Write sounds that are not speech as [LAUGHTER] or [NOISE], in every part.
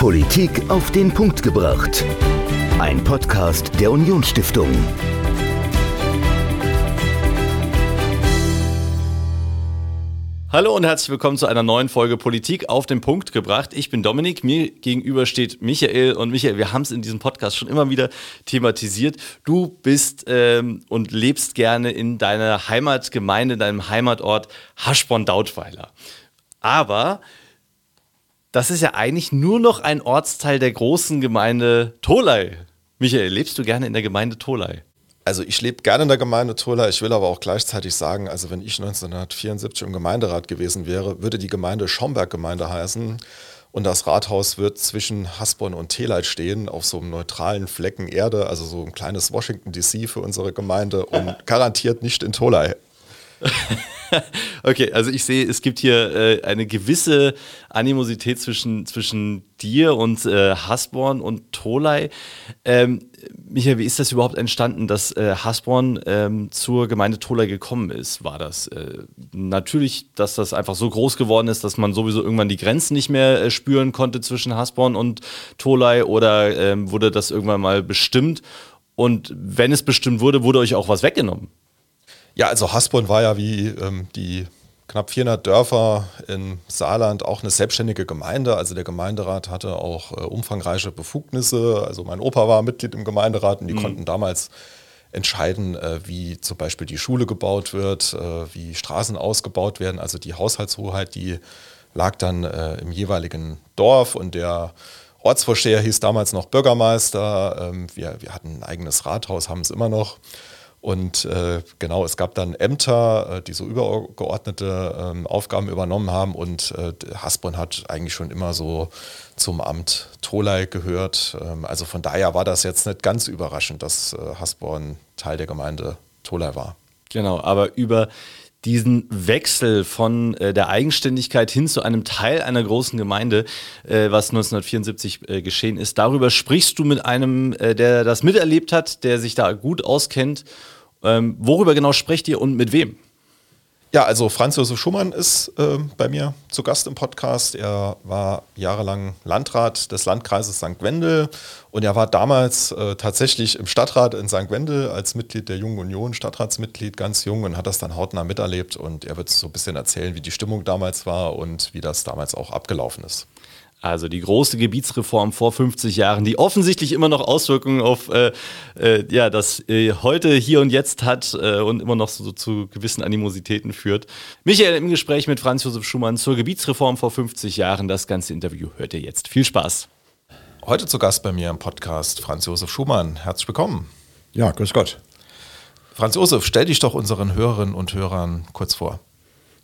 Politik auf den Punkt gebracht. Ein Podcast der Unionsstiftung. Hallo und herzlich willkommen zu einer neuen Folge Politik auf den Punkt gebracht. Ich bin Dominik, mir gegenüber steht Michael und Michael, wir haben es in diesem Podcast schon immer wieder thematisiert. Du bist ähm, und lebst gerne in deiner Heimatgemeinde, deinem Heimatort Haschborn-Dautweiler. Aber das ist ja eigentlich nur noch ein Ortsteil der großen Gemeinde Tolai. Michael, lebst du gerne in der Gemeinde Tolai? Also ich lebe gerne in der Gemeinde Tolai. Ich will aber auch gleichzeitig sagen, also wenn ich 1974 im Gemeinderat gewesen wäre, würde die Gemeinde Schomberg-Gemeinde heißen. Und das Rathaus wird zwischen Hasborn und Teleit stehen, auf so einem neutralen Flecken Erde, also so ein kleines Washington DC für unsere Gemeinde und [LAUGHS] garantiert nicht in Tolai. [LAUGHS] [LAUGHS] okay, also ich sehe, es gibt hier äh, eine gewisse Animosität zwischen, zwischen dir und äh, Hasborn und Tolai. Ähm, Michael, wie ist das überhaupt entstanden, dass äh, Hasborn ähm, zur Gemeinde Tolai gekommen ist? War das äh, natürlich, dass das einfach so groß geworden ist, dass man sowieso irgendwann die Grenzen nicht mehr äh, spüren konnte zwischen Hasborn und Tolai oder ähm, wurde das irgendwann mal bestimmt? Und wenn es bestimmt wurde, wurde euch auch was weggenommen? Ja, also Hasborn war ja wie ähm, die knapp 400 Dörfer im Saarland auch eine selbstständige Gemeinde. Also der Gemeinderat hatte auch äh, umfangreiche Befugnisse. Also mein Opa war Mitglied im Gemeinderat und die mhm. konnten damals entscheiden, äh, wie zum Beispiel die Schule gebaut wird, äh, wie Straßen ausgebaut werden. Also die Haushaltshoheit, die lag dann äh, im jeweiligen Dorf und der Ortsvorsteher hieß damals noch Bürgermeister. Ähm, wir, wir hatten ein eigenes Rathaus, haben es immer noch. Und äh, genau, es gab dann Ämter, äh, die so übergeordnete ähm, Aufgaben übernommen haben. Und äh, Hasborn hat eigentlich schon immer so zum Amt Tolai gehört. Ähm, also von daher war das jetzt nicht ganz überraschend, dass äh, Hasborn Teil der Gemeinde Tolai war. Genau, aber über diesen Wechsel von äh, der Eigenständigkeit hin zu einem Teil einer großen Gemeinde, äh, was 1974 äh, geschehen ist. Darüber sprichst du mit einem, äh, der das miterlebt hat, der sich da gut auskennt. Ähm, worüber genau sprecht ihr und mit wem? Ja, also Franz Josef Schumann ist äh, bei mir zu Gast im Podcast. Er war jahrelang Landrat des Landkreises St. Wendel und er war damals äh, tatsächlich im Stadtrat in St. Wendel als Mitglied der Jungen Union, Stadtratsmitglied, ganz jung und hat das dann hautnah miterlebt und er wird so ein bisschen erzählen, wie die Stimmung damals war und wie das damals auch abgelaufen ist. Also die große Gebietsreform vor 50 Jahren, die offensichtlich immer noch Auswirkungen auf äh, äh, ja, das äh, heute, hier und jetzt hat äh, und immer noch so, zu gewissen Animositäten führt. Michael im Gespräch mit Franz Josef Schumann zur Gebietsreform vor 50 Jahren. Das ganze Interview hört ihr jetzt. Viel Spaß. Heute zu Gast bei mir im Podcast Franz Josef Schumann. Herzlich willkommen. Ja, grüß Gott. Franz Josef, stell dich doch unseren Hörerinnen und Hörern kurz vor.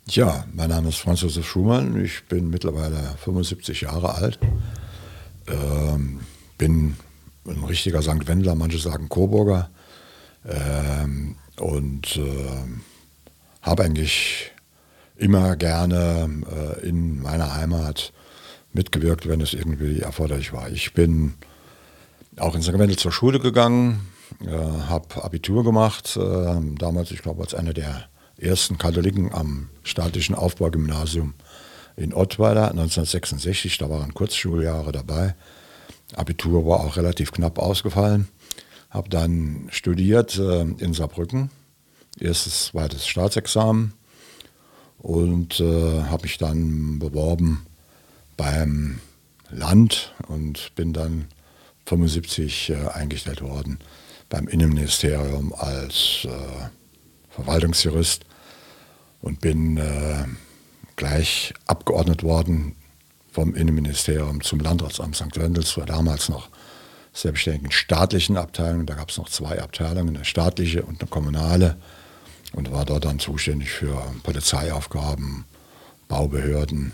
Ja, mein Name ist Franz Josef Schumann. Ich bin mittlerweile 75 Jahre alt. Ähm, bin ein richtiger St. Wendler, manche sagen Coburger. Ähm, und äh, habe eigentlich immer gerne äh, in meiner Heimat mitgewirkt, wenn es irgendwie erforderlich war. Ich bin auch in St. Wendel zur Schule gegangen, äh, habe Abitur gemacht, äh, damals, ich glaube, als einer der ersten Katholiken am staatlichen Aufbaugymnasium in Ottweiler 1966. Da waren Kurzschuljahre dabei. Abitur war auch relativ knapp ausgefallen. Habe dann studiert äh, in Saarbrücken, erstes, zweites Staatsexamen und äh, habe mich dann beworben beim Land und bin dann 75 äh, eingestellt worden beim Innenministerium als äh, Verwaltungsjurist und bin äh, gleich abgeordnet worden vom Innenministerium zum Landratsamt St. Wendel. Das war damals noch selbstständigen staatlichen Abteilung. Da gab es noch zwei Abteilungen, eine staatliche und eine kommunale. Und war dort dann zuständig für Polizeiaufgaben, Baubehörden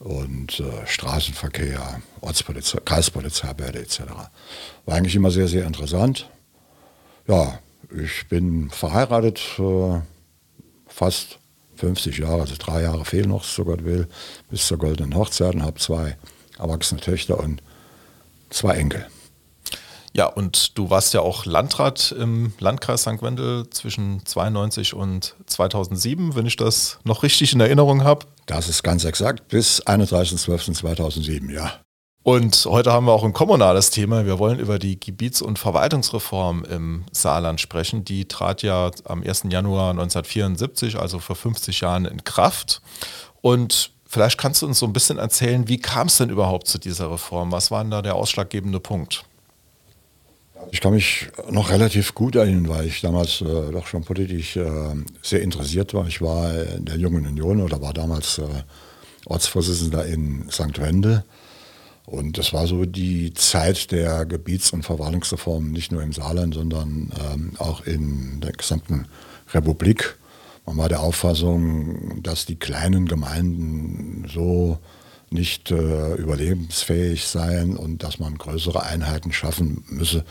und äh, Straßenverkehr, Ortspolizei, Kreispolizeibehörde etc. War eigentlich immer sehr, sehr interessant. Ja, ich bin verheiratet, äh, fast 50 Jahre, also drei Jahre fehlen noch, so Gott will, bis zur goldenen Hochzeit und habe zwei erwachsene Töchter und zwei Enkel. Ja, und du warst ja auch Landrat im Landkreis St. Wendel zwischen 92 und 2007, wenn ich das noch richtig in Erinnerung habe. Das ist ganz exakt, bis 31.12.2007, ja. Und heute haben wir auch ein kommunales Thema. Wir wollen über die Gebiets- und Verwaltungsreform im Saarland sprechen. Die trat ja am 1. Januar 1974, also vor 50 Jahren, in Kraft. Und vielleicht kannst du uns so ein bisschen erzählen, wie kam es denn überhaupt zu dieser Reform? Was war denn da der ausschlaggebende Punkt? Ich kann mich noch relativ gut erinnern, weil ich damals äh, doch schon politisch äh, sehr interessiert war. Ich war in der Jungen Union oder war damals äh, Ortsvorsitzender in St. Wendel. Und das war so die Zeit der Gebiets- und Verwaltungsreform, nicht nur im Saarland, sondern ähm, auch in der gesamten Republik. Man war der Auffassung, dass die kleinen Gemeinden so nicht äh, überlebensfähig seien und dass man größere Einheiten schaffen müsse,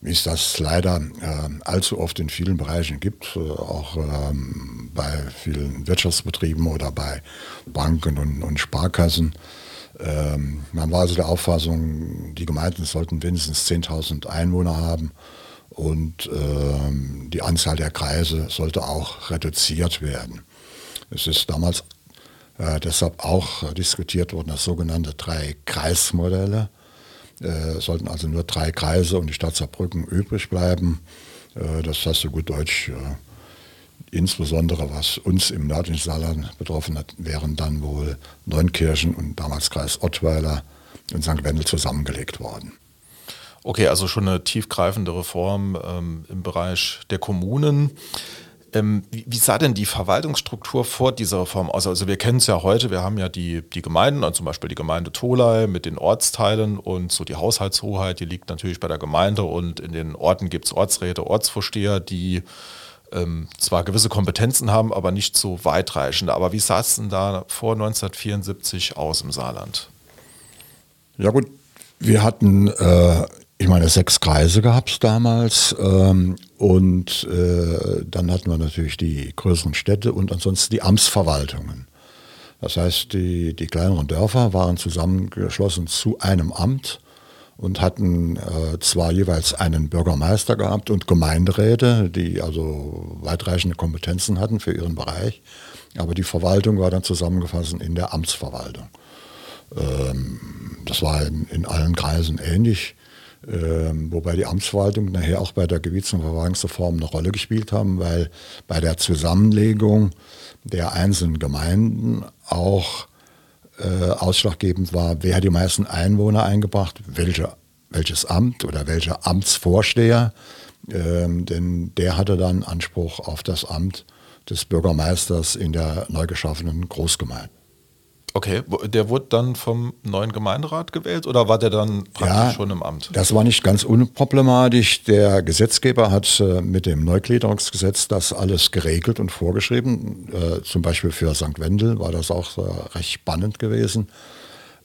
wie es das leider äh, allzu oft in vielen Bereichen gibt, äh, auch ähm, bei vielen Wirtschaftsbetrieben oder bei Banken und, und Sparkassen. Ähm, man war also der Auffassung, die Gemeinden sollten mindestens 10.000 Einwohner haben und ähm, die Anzahl der Kreise sollte auch reduziert werden. Es ist damals äh, deshalb auch diskutiert worden, das sogenannte Drei-Kreismodelle. Äh, sollten also nur drei Kreise und die Stadt Saarbrücken übrig bleiben. Äh, das heißt so gut Deutsch, äh, insbesondere was uns im nördlichen Saarland betroffen hat, wären dann wohl Neunkirchen und damals Kreis Ottweiler und St. Wendel zusammengelegt worden. Okay, also schon eine tiefgreifende Reform ähm, im Bereich der Kommunen. Ähm, wie, wie, sah denn die Verwaltungsstruktur vor dieser Reform aus? Also wir kennen es ja heute, wir haben ja die, die Gemeinden, also zum Beispiel die Gemeinde Tolai mit den Ortsteilen und so die Haushaltshoheit, die liegt natürlich bei der Gemeinde und in den Orten gibt es Ortsräte, Ortsvorsteher, die ähm, zwar gewisse Kompetenzen haben, aber nicht so weitreichende. Aber wie sah es denn da vor 1974 aus im Saarland? Ja gut, wir hatten äh, ich meine, sechs Kreise gab es damals ähm, und äh, dann hatten wir natürlich die größeren Städte und ansonsten die Amtsverwaltungen. Das heißt, die, die kleineren Dörfer waren zusammengeschlossen zu einem Amt und hatten äh, zwar jeweils einen Bürgermeister gehabt und Gemeinderäte, die also weitreichende Kompetenzen hatten für ihren Bereich, aber die Verwaltung war dann zusammengefasst in der Amtsverwaltung. Ähm, das war in, in allen Kreisen ähnlich. Ähm, wobei die Amtsverwaltung nachher auch bei der Gebiets- und Verwaltungsreform eine Rolle gespielt haben, weil bei der Zusammenlegung der einzelnen Gemeinden auch äh, ausschlaggebend war, wer die meisten Einwohner eingebracht, welche, welches Amt oder welcher Amtsvorsteher, ähm, denn der hatte dann Anspruch auf das Amt des Bürgermeisters in der neu geschaffenen Großgemeinde. Okay, der wurde dann vom neuen Gemeinderat gewählt oder war der dann praktisch ja, schon im Amt? Das war nicht ganz unproblematisch. Der Gesetzgeber hat äh, mit dem Neugliederungsgesetz das alles geregelt und vorgeschrieben. Äh, zum Beispiel für St. Wendel war das auch äh, recht spannend gewesen.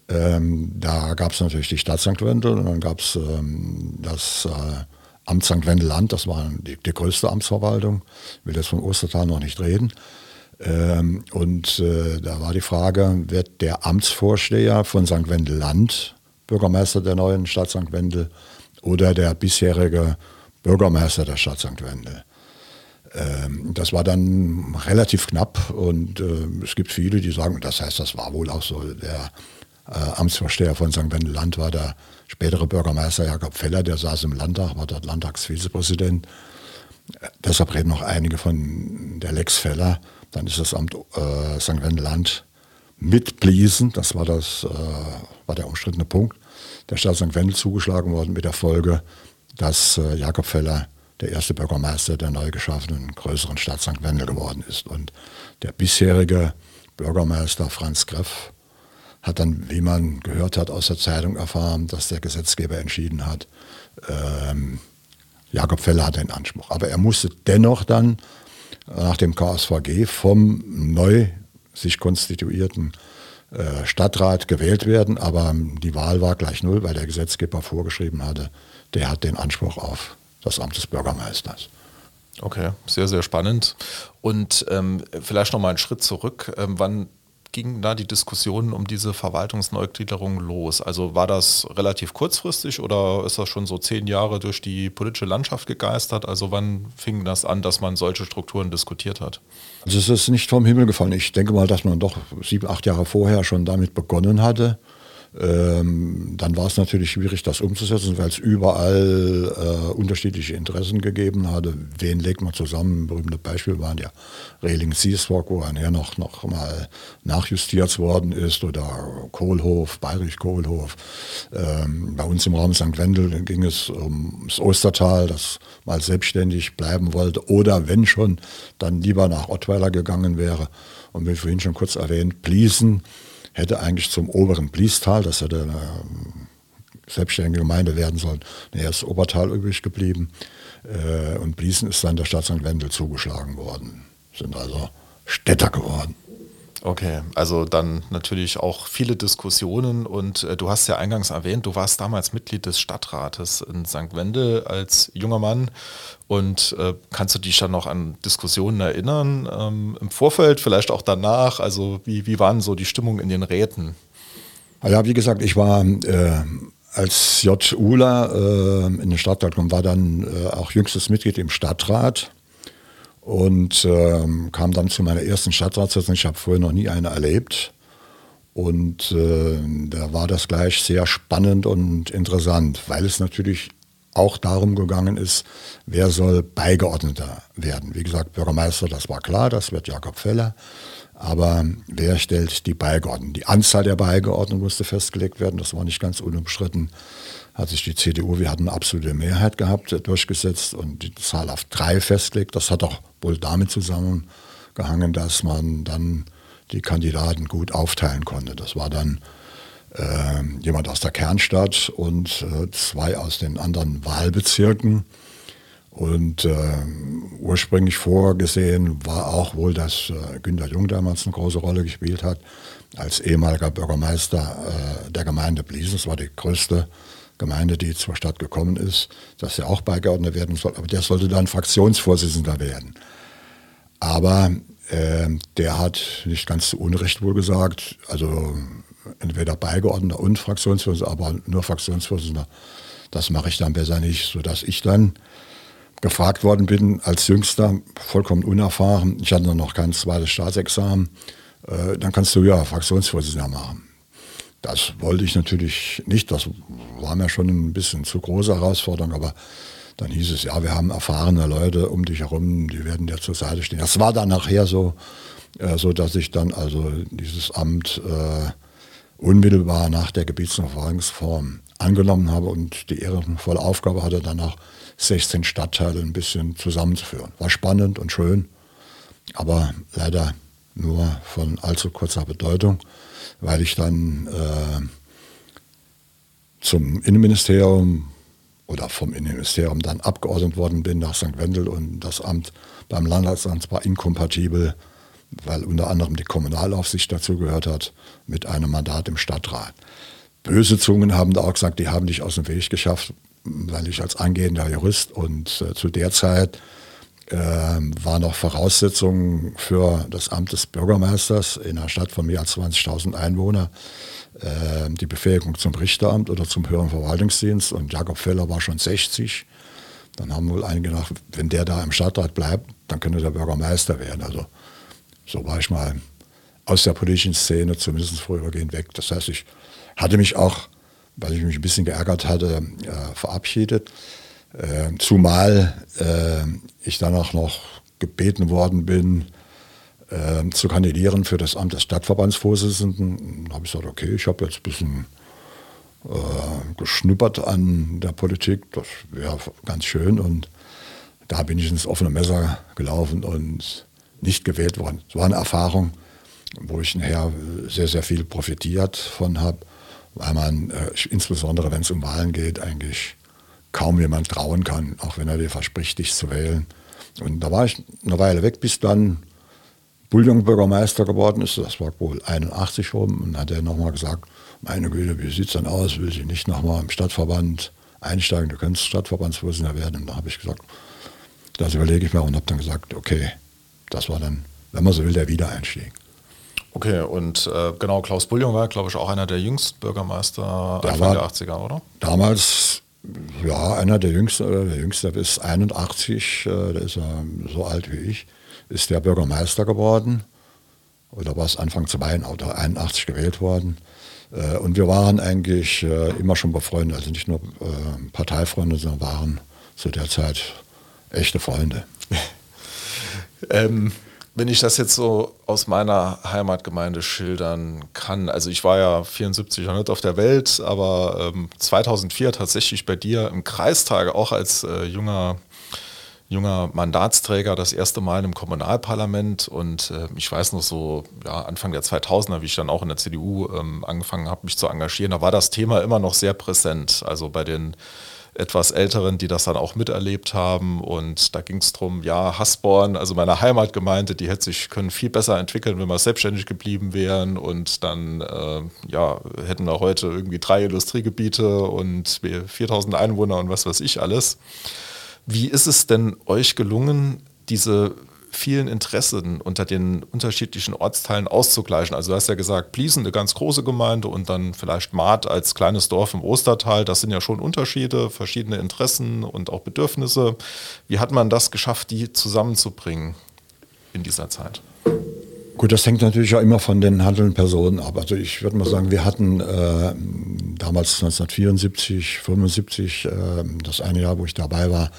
Ähm, da gab es natürlich die Stadt St. Wendel und dann gab es ähm, das äh, Amt St. Wendel-Land, das war die, die größte Amtsverwaltung. Ich will jetzt vom Ostertal noch nicht reden. Ähm, und äh, da war die Frage, wird der Amtsvorsteher von St. Wendel Land Bürgermeister der neuen Stadt St. Wendel oder der bisherige Bürgermeister der Stadt St. Wendel? Ähm, das war dann relativ knapp und äh, es gibt viele, die sagen, das heißt, das war wohl auch so, der äh, Amtsvorsteher von St. Wendel Land war der spätere Bürgermeister Jakob Feller, der saß im Landtag, war dort Landtagsvizepräsident. Äh, deshalb reden noch einige von der Lex Feller. Dann ist das Amt äh, St. Wendland mit Bliesen, das war, das, äh, war der umstrittene Punkt, der Stadt St. Wendel zugeschlagen worden mit der Folge, dass äh, Jakob Feller der erste Bürgermeister der neu geschaffenen größeren Stadt St. Wendel geworden ist. Und der bisherige Bürgermeister Franz Greff hat dann, wie man gehört hat, aus der Zeitung erfahren, dass der Gesetzgeber entschieden hat, ähm, Jakob Feller hat den Anspruch. Aber er musste dennoch dann nach dem KSVG vom neu sich konstituierten äh, Stadtrat gewählt werden, aber die Wahl war gleich null, weil der Gesetzgeber vorgeschrieben hatte, der hat den Anspruch auf das Amt des Bürgermeisters. Okay, sehr, sehr spannend. Und ähm, vielleicht noch mal einen Schritt zurück. Ähm, wann gingen da die Diskussionen um diese Verwaltungsneugliederung los? Also war das relativ kurzfristig oder ist das schon so zehn Jahre durch die politische Landschaft gegeistert? Also wann fing das an, dass man solche Strukturen diskutiert hat? Also es ist nicht vom Himmel gefallen. Ich denke mal, dass man doch sieben, acht Jahre vorher schon damit begonnen hatte. Ähm, dann war es natürlich schwierig, das umzusetzen, weil es überall äh, unterschiedliche Interessen gegeben hatte. Wen legt man zusammen? Ein berühmtes Beispiel waren ja Reling Seaswalk, wo nachher noch, noch mal nachjustiert worden ist, oder Kohlhof, Bayerisch Kohlhof. Ähm, bei uns im Raum St. Wendel ging es ums Ostertal, das mal selbstständig bleiben wollte, oder wenn schon, dann lieber nach Ottweiler gegangen wäre. Und wie vorhin schon kurz erwähnt, Pliesen hätte eigentlich zum oberen Bliestal, das hätte eine ähm, selbstständige Gemeinde werden sollen, er ist Obertal übrig geblieben. Äh, und Bliesen ist dann der Stadt St. Wendel zugeschlagen worden. Sind also Städter geworden. Okay, also dann natürlich auch viele Diskussionen und äh, du hast ja eingangs erwähnt, du warst damals Mitglied des Stadtrates in St. Wendel als junger Mann und äh, kannst du dich dann noch an Diskussionen erinnern ähm, im Vorfeld, vielleicht auch danach? Also wie, wie waren so die Stimmung in den Räten? Ja, wie gesagt, ich war äh, als J. Ula äh, in den Stadtrat gekommen, war dann äh, auch jüngstes Mitglied im Stadtrat und ähm, kam dann zu meiner ersten Stadtratssitzung. Ich habe vorher noch nie eine erlebt. Und äh, da war das gleich sehr spannend und interessant, weil es natürlich auch darum gegangen ist, wer soll Beigeordneter werden. Wie gesagt, Bürgermeister, das war klar, das wird Jakob Feller. Aber wer stellt die Beigeordneten? Die Anzahl der Beigeordneten musste festgelegt werden, das war nicht ganz unumstritten hat sich die CDU, wir hatten eine absolute Mehrheit gehabt, durchgesetzt und die Zahl auf drei festgelegt. Das hat auch wohl damit zusammengehangen, dass man dann die Kandidaten gut aufteilen konnte. Das war dann äh, jemand aus der Kernstadt und äh, zwei aus den anderen Wahlbezirken. Und äh, ursprünglich vorgesehen war auch wohl, dass äh, Günter Jung damals eine große Rolle gespielt hat, als ehemaliger Bürgermeister äh, der Gemeinde Bliesen. Das war die größte Gemeinde, die zur Stadt gekommen ist, dass er auch beigeordnet werden soll. Aber der sollte dann Fraktionsvorsitzender werden. Aber äh, der hat nicht ganz zu Unrecht wohl gesagt, also entweder Beigeordneter und Fraktionsvorsitzender, aber nur Fraktionsvorsitzender, das mache ich dann besser nicht, sodass ich dann gefragt worden bin als Jüngster, vollkommen unerfahren, ich hatte noch kein zweites Staatsexamen, äh, dann kannst du ja Fraktionsvorsitzender machen. Das wollte ich natürlich nicht. Das war mir schon ein bisschen zu große Herausforderung, aber dann hieß es, ja, wir haben erfahrene Leute um dich herum, die werden dir zur Seite stehen. Das war dann nachher so, äh, so dass ich dann also dieses Amt äh, unmittelbar nach der Gebietsverfahrensform angenommen habe und die ehrenvolle Aufgabe hatte, dann auch 16 Stadtteile ein bisschen zusammenzuführen. War spannend und schön, aber leider nur von allzu kurzer Bedeutung weil ich dann äh, zum Innenministerium oder vom Innenministerium dann abgeordnet worden bin nach St. Wendel und das Amt beim Landratsamt war inkompatibel, weil unter anderem die Kommunalaufsicht dazu gehört hat, mit einem Mandat im Stadtrat. Böse Zungen haben da auch gesagt, die haben dich aus dem Weg geschafft, weil ich als angehender Jurist und äh, zu der Zeit war noch Voraussetzung für das Amt des Bürgermeisters in einer Stadt von mehr als 20.000 Einwohnern äh, die Befähigung zum Richteramt oder zum höheren Verwaltungsdienst. Und Jakob Feller war schon 60. Dann haben wohl einige gedacht, wenn der da im Stadtrat bleibt, dann könnte der Bürgermeister werden. Also so war ich mal aus der politischen Szene zumindest vorübergehend weg. Das heißt, ich hatte mich auch, weil ich mich ein bisschen geärgert hatte, äh, verabschiedet. Äh, zumal äh, ich danach noch gebeten worden bin, äh, zu kandidieren für das Amt des Stadtverbandsvorsitzenden. Da habe ich gesagt, okay, ich habe jetzt ein bisschen äh, geschnuppert an der Politik, das wäre ganz schön. Und da bin ich ins offene Messer gelaufen und nicht gewählt worden. Es war eine Erfahrung, wo ich nachher sehr, sehr viel profitiert von habe, weil man, äh, insbesondere wenn es um Wahlen geht, eigentlich kaum jemand trauen kann, auch wenn er dir verspricht, dich zu wählen. Und da war ich eine Weile weg, bis dann Bouillon-Bürgermeister geworden ist. Das war wohl 81 rum. Und hat er nochmal gesagt, meine Güte, wie sieht es denn aus? Will sie nicht nochmal im Stadtverband einsteigen? Du könntest Stadtverbandsvorsitzender werden. Und da habe ich gesagt, das überlege ich mir und habe dann gesagt, okay, das war dann, wenn man so will, der Wiedereinstieg. Okay, und äh, genau, Klaus Bullion war, glaube ich, auch einer der jüngsten Bürgermeister der Anfang der 80er, oder? Damals ja, einer der Jüngsten, oder der Jüngste ist 81, äh, der ist ja so alt wie ich, ist der Bürgermeister geworden. Oder war es Anfang 82 gewählt worden. Äh, und wir waren eigentlich äh, immer schon befreundet, also nicht nur äh, Parteifreunde, sondern waren zu der Zeit echte Freunde. [LAUGHS] ähm, wenn ich das jetzt so aus meiner Heimatgemeinde schildern kann, also ich war ja 74 noch nicht auf der Welt, aber ähm, 2004 tatsächlich bei dir im Kreistag auch als äh, junger junger Mandatsträger das erste Mal im Kommunalparlament und äh, ich weiß noch so, ja, Anfang der 2000er, wie ich dann auch in der CDU ähm, angefangen habe, mich zu engagieren, da war das Thema immer noch sehr präsent. Also bei den etwas Älteren, die das dann auch miterlebt haben. Und da ging es darum, ja, Hasborn, also meine Heimatgemeinde, die hätte sich können viel besser entwickeln, wenn wir selbstständig geblieben wären. Und dann äh, ja, hätten wir heute irgendwie drei Industriegebiete und 4000 Einwohner und was weiß ich alles. Wie ist es denn euch gelungen, diese vielen Interessen unter den unterschiedlichen Ortsteilen auszugleichen. Also du hast ja gesagt, Pliesen, eine ganz große Gemeinde und dann vielleicht Maat als kleines Dorf im Ostertal. Das sind ja schon Unterschiede, verschiedene Interessen und auch Bedürfnisse. Wie hat man das geschafft, die zusammenzubringen in dieser Zeit? Gut, das hängt natürlich ja immer von den handelnden Personen ab. Also ich würde mal sagen, wir hatten äh, damals 1974, 75, äh, das eine Jahr, wo ich dabei war,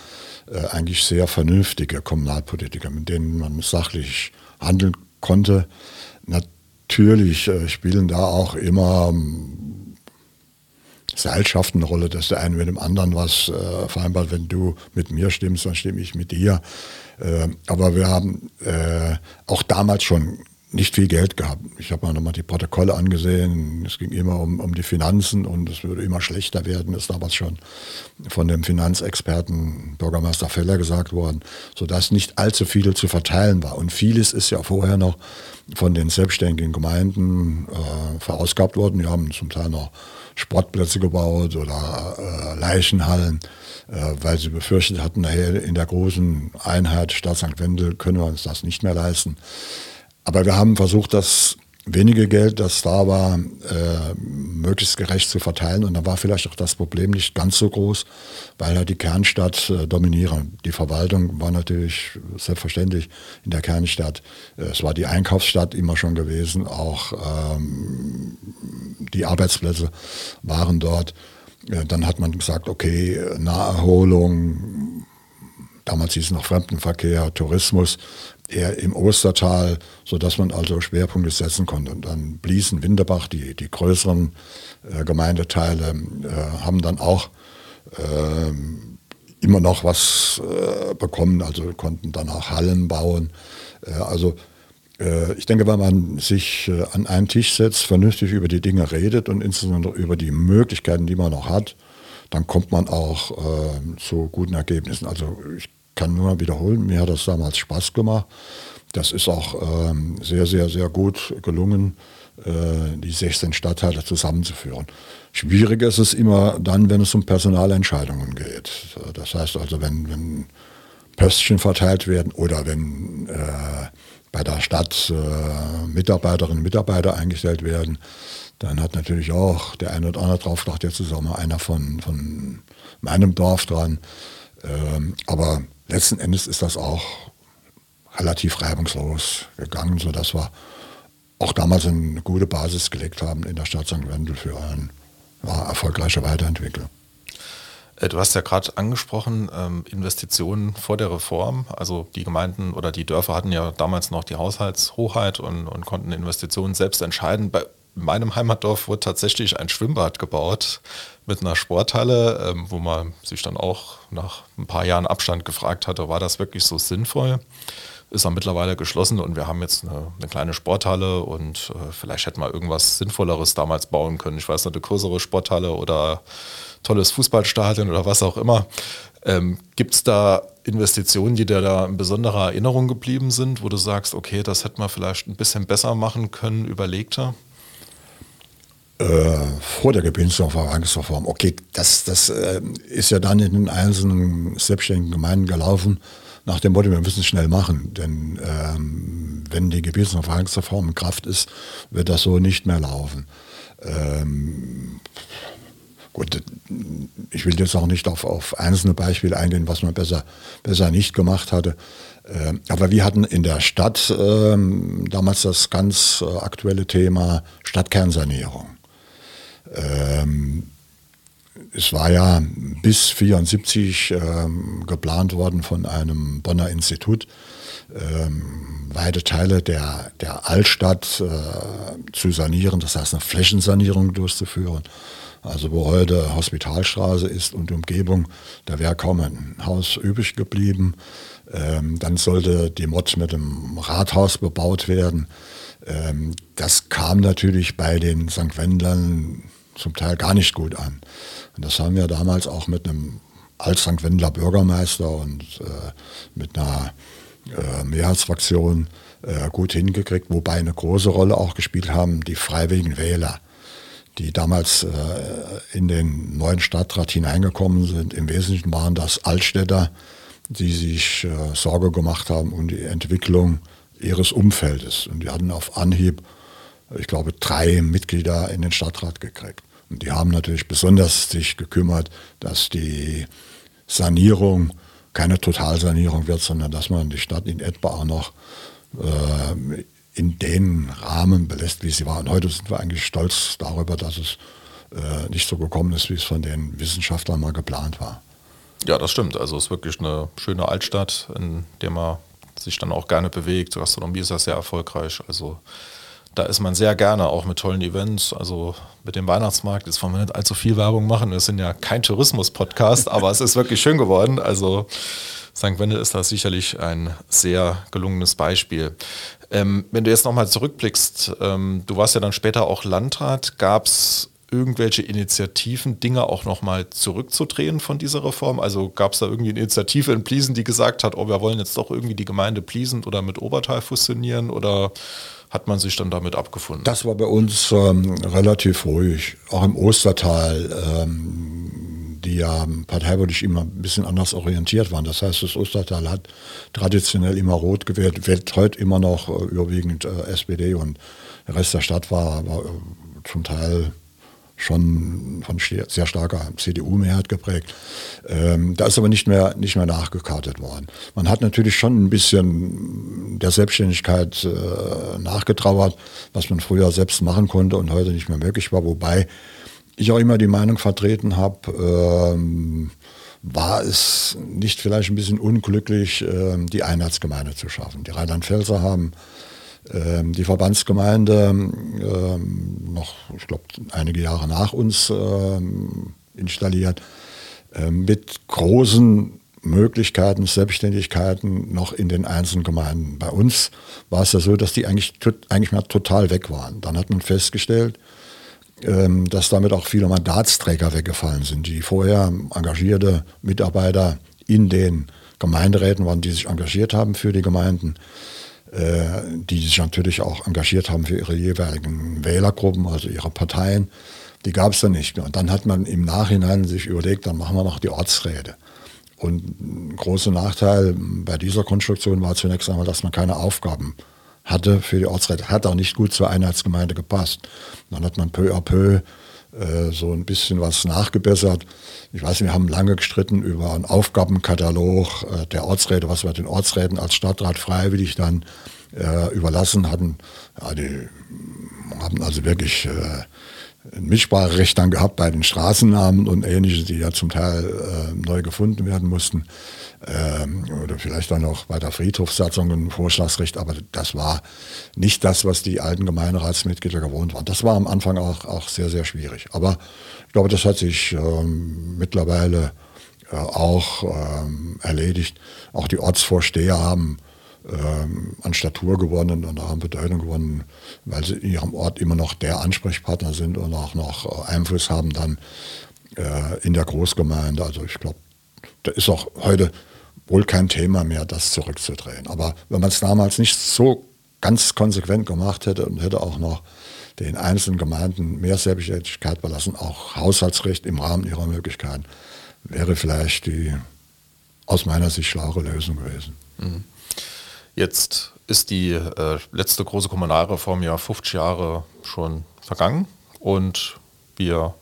äh, eigentlich sehr vernünftige Kommunalpolitiker, mit denen man sachlich handeln konnte. Natürlich äh, spielen da auch immer ähm, Seilschaften eine Rolle, dass der eine mit dem anderen was äh, vereinbart. Wenn du mit mir stimmst, dann stimme ich mit dir. Äh, aber wir haben äh, auch damals schon nicht viel Geld gehabt. Ich habe mir nochmal die Protokolle angesehen. Es ging immer um, um die Finanzen und es würde immer schlechter werden, ist damals schon von dem Finanzexperten Bürgermeister Feller gesagt worden, sodass nicht allzu viel zu verteilen war. Und vieles ist ja vorher noch von den selbstständigen Gemeinden äh, verausgabt worden. Die haben zum Teil noch Sportplätze gebaut oder äh, Leichenhallen, äh, weil sie befürchtet hatten, nachher in der großen Einheit Stadt St. Wendel können wir uns das nicht mehr leisten. Aber wir haben versucht, das wenige Geld, das da war, äh, möglichst gerecht zu verteilen. Und da war vielleicht auch das Problem nicht ganz so groß, weil ja die Kernstadt äh, dominieren. Die Verwaltung war natürlich selbstverständlich in der Kernstadt. Äh, es war die Einkaufsstadt immer schon gewesen. Auch ähm, die Arbeitsplätze waren dort. Äh, dann hat man gesagt, okay, Naherholung, damals hieß es noch Fremdenverkehr, Tourismus, eher im Ostertal, sodass man also Schwerpunkte setzen konnte. Und dann Bliesen, Winterbach, die, die größeren äh, Gemeindeteile, äh, haben dann auch äh, immer noch was äh, bekommen, also konnten dann auch Hallen bauen. Äh, also äh, ich denke, wenn man sich an einen Tisch setzt, vernünftig über die Dinge redet und insbesondere über die Möglichkeiten, die man noch hat, dann kommt man auch zu guten Ergebnissen. Also ich kann nur wiederholen, mir hat das damals Spaß gemacht. Das ist auch ähm, sehr, sehr, sehr gut gelungen, äh, die 16 Stadtteile zusammenzuführen. Schwieriger ist es immer dann, wenn es um Personalentscheidungen geht. Das heißt also, wenn, wenn Pöstchen verteilt werden oder wenn äh, bei der Stadt äh, Mitarbeiterinnen und Mitarbeiter eingestellt werden, dann hat natürlich auch der eine oder andere drauf gedacht, jetzt ist auch mal einer von, von meinem Dorf dran. Ähm, aber letzten Endes ist das auch relativ reibungslos gegangen, sodass wir auch damals eine gute Basis gelegt haben in der Stadt St. Wendel für eine ja, erfolgreiche Weiterentwicklung. Äh, du hast ja gerade angesprochen, ähm, Investitionen vor der Reform. Also die Gemeinden oder die Dörfer hatten ja damals noch die Haushaltshoheit und, und konnten Investitionen selbst entscheiden. Bei meinem Heimatdorf wurde tatsächlich ein Schwimmbad gebaut mit einer Sporthalle, ähm, wo man sich dann auch nach ein paar Jahren Abstand gefragt hatte, war das wirklich so sinnvoll? Ist er mittlerweile geschlossen und wir haben jetzt eine, eine kleine Sporthalle und äh, vielleicht hätten wir irgendwas Sinnvolleres damals bauen können. Ich weiß nicht, eine größere Sporthalle oder tolles Fußballstadion oder was auch immer. Ähm, Gibt es da Investitionen, die dir da in besonderer Erinnerung geblieben sind, wo du sagst, okay, das hätten wir vielleicht ein bisschen besser machen können, überlegter? Äh, vor der Gebietsverfahrensreform. Okay, das, das äh, ist ja dann in den einzelnen selbstständigen Gemeinden gelaufen, nach dem Motto, wir müssen es schnell machen. Denn ähm, wenn die Gebietsverfahrensreform in Kraft ist, wird das so nicht mehr laufen. Ähm, gut, ich will jetzt auch nicht auf, auf einzelne Beispiele eingehen, was man besser, besser nicht gemacht hatte. Ähm, aber wir hatten in der Stadt ähm, damals das ganz äh, aktuelle Thema Stadtkernsanierung. Ähm, es war ja bis 1974 ähm, geplant worden von einem Bonner Institut, ähm, weite Teile der, der Altstadt äh, zu sanieren, das heißt eine Flächensanierung durchzuführen. Also wo heute Hospitalstraße ist und Umgebung, da wäre kaum ein Haus übrig geblieben. Ähm, dann sollte die Mod mit dem Rathaus bebaut werden. Ähm, das kam natürlich bei den St. Wendlern zum Teil gar nicht gut an. Und das haben wir damals auch mit einem Alt-St. Wendler Bürgermeister und äh, mit einer äh, Mehrheitsfraktion äh, gut hingekriegt, wobei eine große Rolle auch gespielt haben die freiwilligen Wähler, die damals äh, in den neuen Stadtrat hineingekommen sind. Im Wesentlichen waren das Altstädter, die sich äh, Sorge gemacht haben um die Entwicklung ihres Umfeldes. Und die hatten auf Anhieb, ich glaube, drei Mitglieder in den Stadtrat gekriegt. Und die haben natürlich besonders sich gekümmert, dass die Sanierung keine Totalsanierung wird, sondern dass man die Stadt in etwa auch noch äh, in den Rahmen belässt, wie sie war. Und heute sind wir eigentlich stolz darüber, dass es äh, nicht so gekommen ist, wie es von den Wissenschaftlern mal geplant war. Ja, das stimmt. Also es ist wirklich eine schöne Altstadt, in der man sich dann auch gerne bewegt. Gastronomie ist ja sehr erfolgreich. Also da ist man sehr gerne, auch mit tollen Events. Also mit dem Weihnachtsmarkt, jetzt wollen wir nicht allzu viel Werbung machen. Wir sind ja kein Tourismus-Podcast, [LAUGHS] aber es ist wirklich schön geworden. Also St. Wendel ist da sicherlich ein sehr gelungenes Beispiel. Ähm, wenn du jetzt nochmal zurückblickst, ähm, du warst ja dann später auch Landrat, gab es irgendwelche Initiativen, Dinge auch nochmal zurückzudrehen von dieser Reform? Also gab es da irgendwie eine Initiative in Pliesen, die gesagt hat, oh, wir wollen jetzt doch irgendwie die Gemeinde Pliesen oder mit Obertal fusionieren oder hat man sich dann damit abgefunden? Das war bei uns ähm, relativ ruhig, auch im Ostertal, ähm, die ja parteipolitisch immer ein bisschen anders orientiert waren. Das heißt, das Ostertal hat traditionell immer rot gewählt, wählt heute immer noch äh, überwiegend äh, SPD und der Rest der Stadt war, war äh, zum Teil schon von sehr starker CDU-Mehrheit geprägt. Ähm, da ist aber nicht mehr, nicht mehr nachgekartet worden. Man hat natürlich schon ein bisschen der Selbstständigkeit äh, nachgetrauert, was man früher selbst machen konnte und heute nicht mehr möglich war, wobei ich auch immer die Meinung vertreten habe, ähm, war es nicht vielleicht ein bisschen unglücklich, äh, die Einheitsgemeinde zu schaffen. Die Rheinland-Pfälzer haben die Verbandsgemeinde ähm, noch, ich glaube, einige Jahre nach uns ähm, installiert, mit großen Möglichkeiten, Selbstständigkeiten noch in den einzelnen Gemeinden. Bei uns war es ja so, dass die eigentlich, eigentlich mal total weg waren. Dann hat man festgestellt, dass damit auch viele Mandatsträger weggefallen sind, die vorher engagierte Mitarbeiter in den Gemeinderäten waren, die sich engagiert haben für die Gemeinden. Äh, die sich natürlich auch engagiert haben für ihre jeweiligen Wählergruppen, also ihre Parteien. Die gab es dann nicht mehr. Und dann hat man im Nachhinein sich überlegt, dann machen wir noch die Ortsräte. Und ein großer Nachteil bei dieser Konstruktion war zunächst einmal, dass man keine Aufgaben hatte für die Ortsräte. Hat auch nicht gut zur Einheitsgemeinde gepasst. Dann hat man peu à peu äh, so ein bisschen was nachgebessert. Ich weiß, wir haben lange gestritten über einen Aufgabenkatalog äh, der Ortsräte, was wir den Ortsräten als Stadtrat freiwillig dann äh, überlassen hatten. Ja, die haben also wirklich äh, ein Mitspracherecht dann gehabt bei den Straßennamen und ähnliches, die ja zum Teil äh, neu gefunden werden mussten ähm, oder vielleicht dann noch bei der Friedhofssatzung ein Vorschlagsrecht, aber das war nicht das, was die alten Gemeinderatsmitglieder gewohnt waren. Das war am Anfang auch, auch sehr, sehr schwierig. Aber ich glaube, das hat sich ähm, mittlerweile äh, auch ähm, erledigt. Auch die Ortsvorsteher haben ähm, an Statur gewonnen und auch an Bedeutung gewonnen, weil sie in ihrem Ort immer noch der Ansprechpartner sind und auch noch Einfluss haben dann äh, in der Großgemeinde. Also ich glaube, da ist auch heute wohl kein Thema mehr, das zurückzudrehen. Aber wenn man es damals nicht so ganz konsequent gemacht hätte und hätte auch noch den einzelnen Gemeinden mehr Selbstständigkeit belassen, auch Haushaltsrecht im Rahmen ihrer Möglichkeiten, wäre vielleicht die aus meiner Sicht schlaue Lösung gewesen. Mhm. Jetzt ist die äh, letzte große Kommunalreform ja 50 Jahre schon vergangen und wir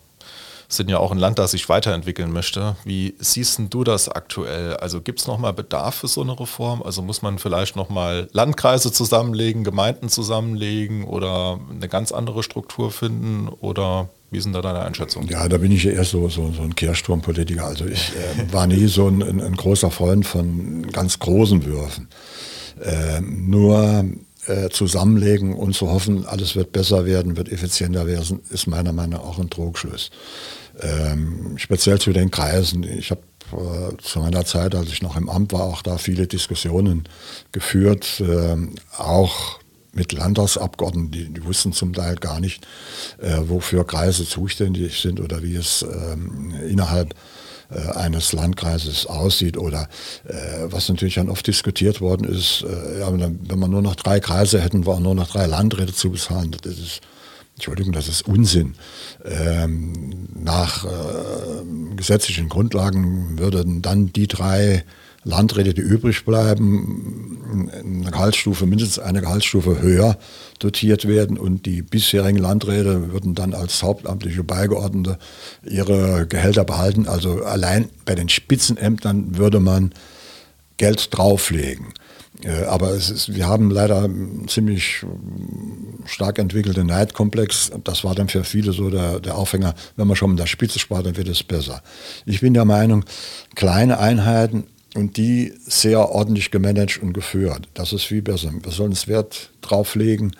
sind ja auch ein Land, das sich weiterentwickeln möchte. Wie siehst du das aktuell? Also gibt es nochmal Bedarf für so eine Reform? Also muss man vielleicht nochmal Landkreise zusammenlegen, Gemeinden zusammenlegen oder eine ganz andere Struktur finden? Oder wie denn da deine Einschätzung? Ja, da bin ich ja eher so, so, so ein Kehrsturmpolitiker. Also ich äh, war nie so ein, ein, großer Freund von ganz großen Würfen. Äh, nur äh, zusammenlegen und zu hoffen, alles wird besser werden, wird effizienter werden, ist meiner Meinung nach auch ein Trugschluss. Ähm, speziell zu den Kreisen. Ich habe äh, zu meiner Zeit, als ich noch im Amt war, auch da viele Diskussionen geführt, äh, auch mit Landtagsabgeordneten, die, die, wussten zum Teil gar nicht, äh, wofür Kreise zuständig sind oder wie es ähm, innerhalb äh, eines Landkreises aussieht oder äh, was natürlich dann oft diskutiert worden ist, äh, ja, wenn man nur noch drei Kreise hätten, war nur noch drei Landräte zu bezahlen. Das ist Entschuldigung, das ist Unsinn. Ähm, nach äh, gesetzlichen Grundlagen würden dann die drei Landräte, die übrig bleiben, eine Gehaltsstufe, mindestens eine Gehaltsstufe höher dotiert werden und die bisherigen Landräte würden dann als hauptamtliche Beigeordnete ihre Gehälter behalten. Also allein bei den Spitzenämtern würde man Geld drauflegen. Äh, aber ist, wir haben leider einen ziemlich stark entwickelten Neidkomplex. Das war dann für viele so der, der Aufhänger, wenn man schon in der Spitze spart, dann wird es besser. Ich bin der Meinung, kleine Einheiten und die sehr ordentlich gemanagt und geführt, das ist viel besser. Wir sollen es Wert drauf legen,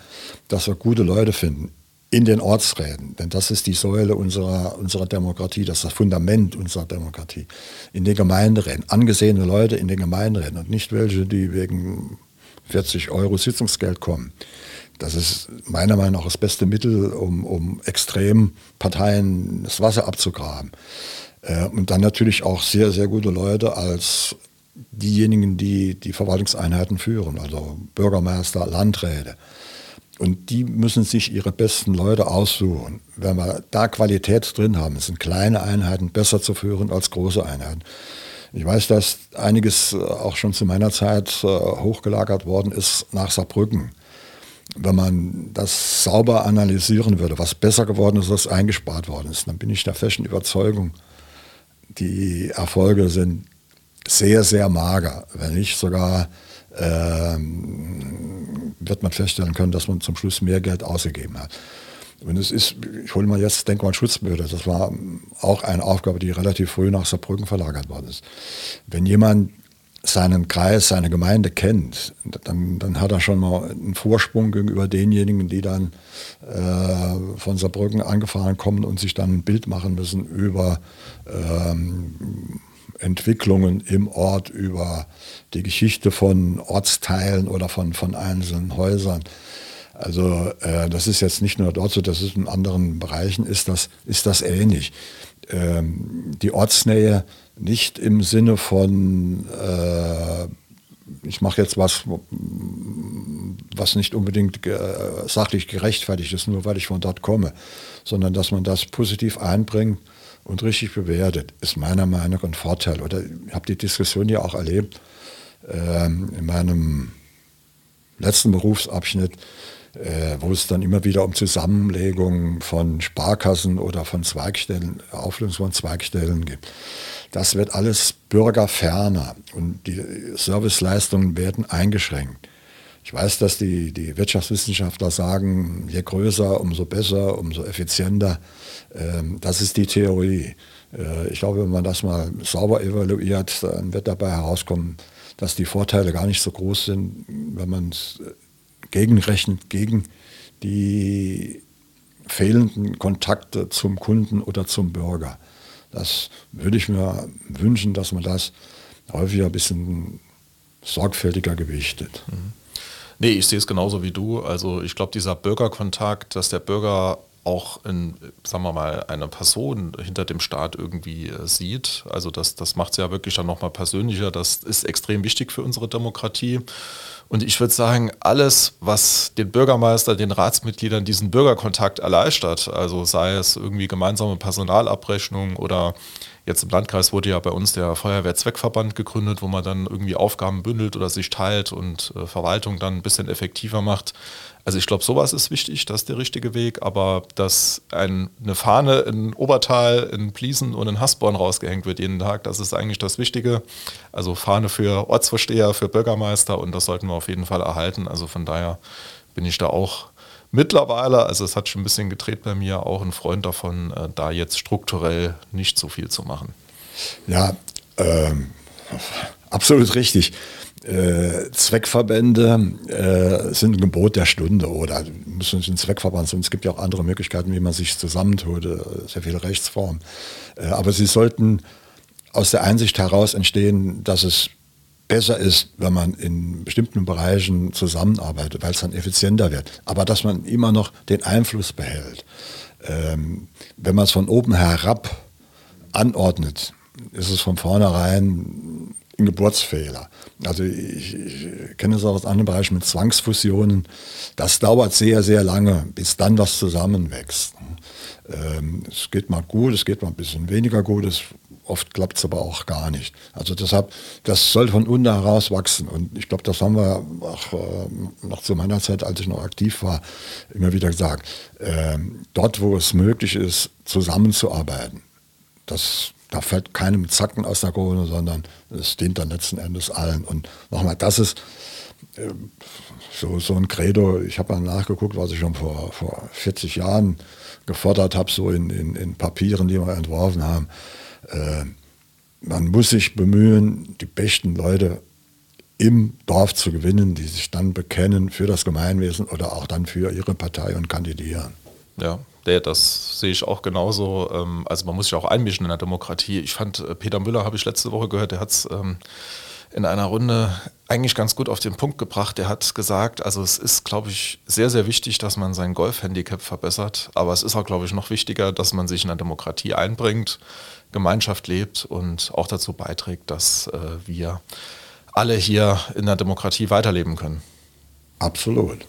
dass wir gute Leute finden in den Ortsräten, denn das ist die Säule unserer, unserer Demokratie, das ist das Fundament unserer Demokratie. In den Gemeinderäten, angesehene Leute in den Gemeinderäten und nicht welche, die wegen 40 Euro Sitzungsgeld kommen. Das ist meiner Meinung nach das beste Mittel, um, um Extremparteien das Wasser abzugraben. Äh, und dann natürlich auch sehr, sehr gute Leute als diejenigen, die die Verwaltungseinheiten führen, also Bürgermeister, Landräte. Und die müssen sich ihre besten Leute aussuchen. Wenn wir da Qualität drin haben, sind kleine Einheiten besser zu führen als große Einheiten. Ich weiß, dass einiges äh, auch schon zu meiner Zeit äh, hochgelagert worden ist nach Saarbrücken. Wenn man das sauber analysieren würde, was besser geworden ist, was eingespart worden ist, dann bin ich der festen Überzeugung, die Erfolge sind sehr, sehr mager, wenn nicht sogar ähm, wird man feststellen können, dass man zum Schluss mehr Geld ausgegeben hat. Und es ist, ich hole mal jetzt Denkmalschutzbehörde, das war auch eine Aufgabe, die relativ früh nach Saarbrücken verlagert worden ist. Wenn jemand seinen Kreis, seine Gemeinde kennt, dann, dann hat er schon mal einen Vorsprung gegenüber denjenigen, die dann äh, von Saarbrücken angefahren kommen und sich dann ein Bild machen müssen über ähm, Entwicklungen im Ort, über die Geschichte von Ortsteilen oder von, von einzelnen Häusern. Also äh, das ist jetzt nicht nur dort so, das ist in anderen Bereichen ist das, ist das ähnlich. Ähm, die Ortsnähe nicht im Sinne von, äh, ich mache jetzt was, was nicht unbedingt äh, sachlich gerechtfertigt ist, nur weil ich von dort komme, sondern dass man das positiv einbringt und richtig bewertet, ist meiner Meinung nach ein Vorteil. Oder ich habe die Diskussion ja auch erlebt ähm, in meinem letzten Berufsabschnitt, wo es dann immer wieder um Zusammenlegung von Sparkassen oder von Zweigstellen, Auflösung von Zweigstellen geht. Das wird alles bürgerferner und die Serviceleistungen werden eingeschränkt. Ich weiß, dass die, die Wirtschaftswissenschaftler sagen, je größer, umso besser, umso effizienter. Ähm, das ist die Theorie. Äh, ich glaube, wenn man das mal sauber evaluiert, dann wird dabei herauskommen, dass die Vorteile gar nicht so groß sind, wenn man es äh, gegenrechnet gegen die fehlenden Kontakte zum Kunden oder zum Bürger. Das würde ich mir wünschen, dass man das häufiger ein bisschen sorgfältiger gewichtet. Mhm. Nee, ich sehe es genauso wie du. Also ich glaube, dieser Bürgerkontakt, dass der Bürger auch in, sagen wir mal, eine Person hinter dem Staat irgendwie äh, sieht. Also das, das macht es ja wirklich dann nochmal persönlicher. Das ist extrem wichtig für unsere Demokratie. Und ich würde sagen, alles, was den Bürgermeister, den Ratsmitgliedern diesen Bürgerkontakt erleichtert, also sei es irgendwie gemeinsame Personalabrechnung oder Jetzt im Landkreis wurde ja bei uns der Feuerwehrzweckverband gegründet, wo man dann irgendwie Aufgaben bündelt oder sich teilt und äh, Verwaltung dann ein bisschen effektiver macht. Also ich glaube, sowas ist wichtig, das ist der richtige Weg, aber dass ein, eine Fahne in Obertal, in Pliesen und in Hasborn rausgehängt wird jeden Tag, das ist eigentlich das Wichtige. Also Fahne für Ortsvorsteher, für Bürgermeister und das sollten wir auf jeden Fall erhalten. Also von daher bin ich da auch mittlerweile, also es hat schon ein bisschen gedreht bei mir, auch ein Freund davon, äh, da jetzt strukturell nicht so viel zu machen. Ja, ähm, absolut richtig. Äh, Zweckverbände äh, sind ein Gebot der Stunde oder müssen nicht ein Zweckverband sein. Es gibt ja auch andere Möglichkeiten, wie man sich zusammentut, äh, sehr viele Rechtsformen. Äh, aber sie sollten aus der Einsicht heraus entstehen, dass es besser ist, wenn man in bestimmten Bereichen zusammenarbeitet, weil es dann effizienter wird. Aber dass man immer noch den Einfluss behält. Ähm, wenn man es von oben herab anordnet, ist es von vornherein ein Geburtsfehler. Also ich, ich kenne es auch aus anderen Bereichen mit Zwangsfusionen. Das dauert sehr, sehr lange, bis dann was zusammenwächst. Ähm, es geht mal gut, es geht mal ein bisschen weniger gut, es, oft klappt es aber auch gar nicht. Also deshalb, das soll von unten heraus wachsen. Und ich glaube, das haben wir auch äh, noch zu meiner Zeit, als ich noch aktiv war, immer wieder gesagt. Ähm, dort, wo es möglich ist, zusammenzuarbeiten, das da fällt keinem Zacken aus der Krone, sondern es dient dann letzten Endes allen. Und nochmal, das ist äh, so, so ein Credo. Ich habe mal nachgeguckt, was ich schon vor, vor 40 Jahren gefordert habe, so in, in, in Papieren, die wir entworfen haben. Äh, man muss sich bemühen, die besten Leute im Dorf zu gewinnen, die sich dann bekennen für das Gemeinwesen oder auch dann für ihre Partei und kandidieren. Ja, das sehe ich auch genauso. Ähm, also man muss sich auch einmischen in der Demokratie. Ich fand, äh, Peter Müller habe ich letzte Woche gehört, der hat es ähm, in einer Runde eigentlich ganz gut auf den Punkt gebracht. Der hat gesagt, also es ist, glaube ich, sehr, sehr wichtig, dass man sein Golfhandicap verbessert. Aber es ist auch, glaube ich, noch wichtiger, dass man sich in der Demokratie einbringt, Gemeinschaft lebt und auch dazu beiträgt, dass äh, wir alle hier in der Demokratie weiterleben können. Absolut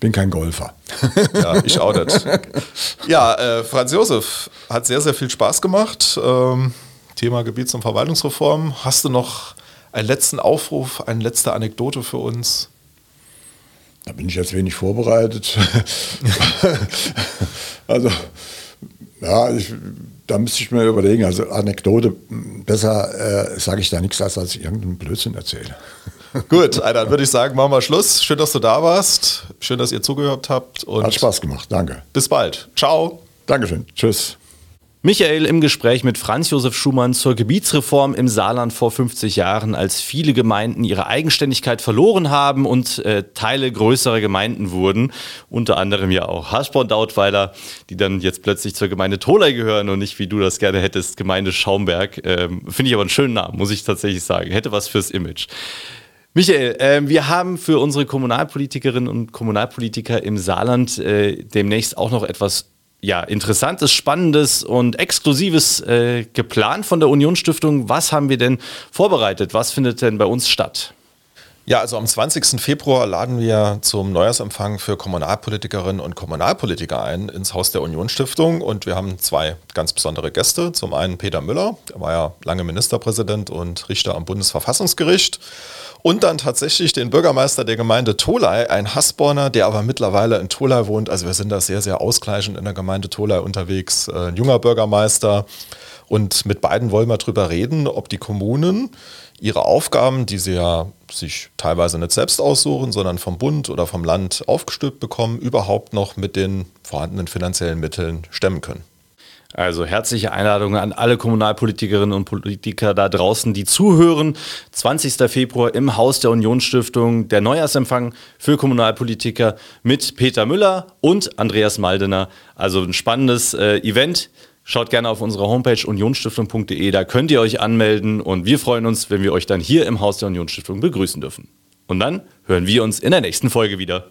bin kein Golfer. [LAUGHS] Ja, ich auch nicht. [LAUGHS] Ja, äh, Franz Josef hat sehr, sehr viel Spaß gemacht. Ähm, Thema Gebiets- und Verwaltungsreform. Hast du noch einen letzten Aufruf, eine letzte Anekdote für uns? Da bin ich jetzt wenig vorbereitet. [LAUGHS] also, ja, ich, da müsste ich mir überlegen. Also, Anekdote, besser äh, sage ich da nichts, als dass ich irgendeinen Blödsinn erzähle. [LAUGHS] Gut, dann würde ich sagen, machen wir Schluss. Schön, dass du da warst. Schön, dass ihr zugehört habt. Hat Spaß gemacht, danke. Bis bald. Ciao. Dankeschön. Tschüss. Michael im Gespräch mit Franz Josef Schumann zur Gebietsreform im Saarland vor 50 Jahren, als viele Gemeinden ihre Eigenständigkeit verloren haben und äh, Teile größerer Gemeinden wurden. Unter anderem ja auch Hasborn-Dautweiler, die dann jetzt plötzlich zur Gemeinde Tolai gehören und nicht, wie du das gerne hättest, Gemeinde Schaumberg. Ähm, Finde ich aber einen schönen Namen, muss ich tatsächlich sagen. Hätte was fürs Image. Michael, äh, wir haben für unsere Kommunalpolitikerinnen und Kommunalpolitiker im Saarland äh, demnächst auch noch etwas ja, Interessantes, Spannendes und Exklusives äh, geplant von der Unionsstiftung. Was haben wir denn vorbereitet? Was findet denn bei uns statt? Ja, also am 20. Februar laden wir zum Neujahrsempfang für Kommunalpolitikerinnen und Kommunalpolitiker ein ins Haus der Unionsstiftung und wir haben zwei ganz besondere Gäste. Zum einen Peter Müller, der war ja lange Ministerpräsident und Richter am Bundesverfassungsgericht und dann tatsächlich den Bürgermeister der Gemeinde Tolai, ein Hassborner, der aber mittlerweile in Tolai wohnt. Also wir sind da sehr, sehr ausgleichend in der Gemeinde Tolai unterwegs. Äh, ein junger Bürgermeister. Und mit beiden wollen wir darüber reden, ob die Kommunen ihre Aufgaben, die sie ja sich teilweise nicht selbst aussuchen, sondern vom Bund oder vom Land aufgestülpt bekommen, überhaupt noch mit den vorhandenen finanziellen Mitteln stemmen können. Also herzliche Einladung an alle Kommunalpolitikerinnen und Politiker da draußen, die zuhören. 20. Februar im Haus der Unionsstiftung der Neujahrsempfang für Kommunalpolitiker mit Peter Müller und Andreas Maldener. Also ein spannendes äh, Event. Schaut gerne auf unsere Homepage unionstiftung.de, da könnt ihr euch anmelden und wir freuen uns, wenn wir euch dann hier im Haus der Unionsstiftung begrüßen dürfen. Und dann hören wir uns in der nächsten Folge wieder.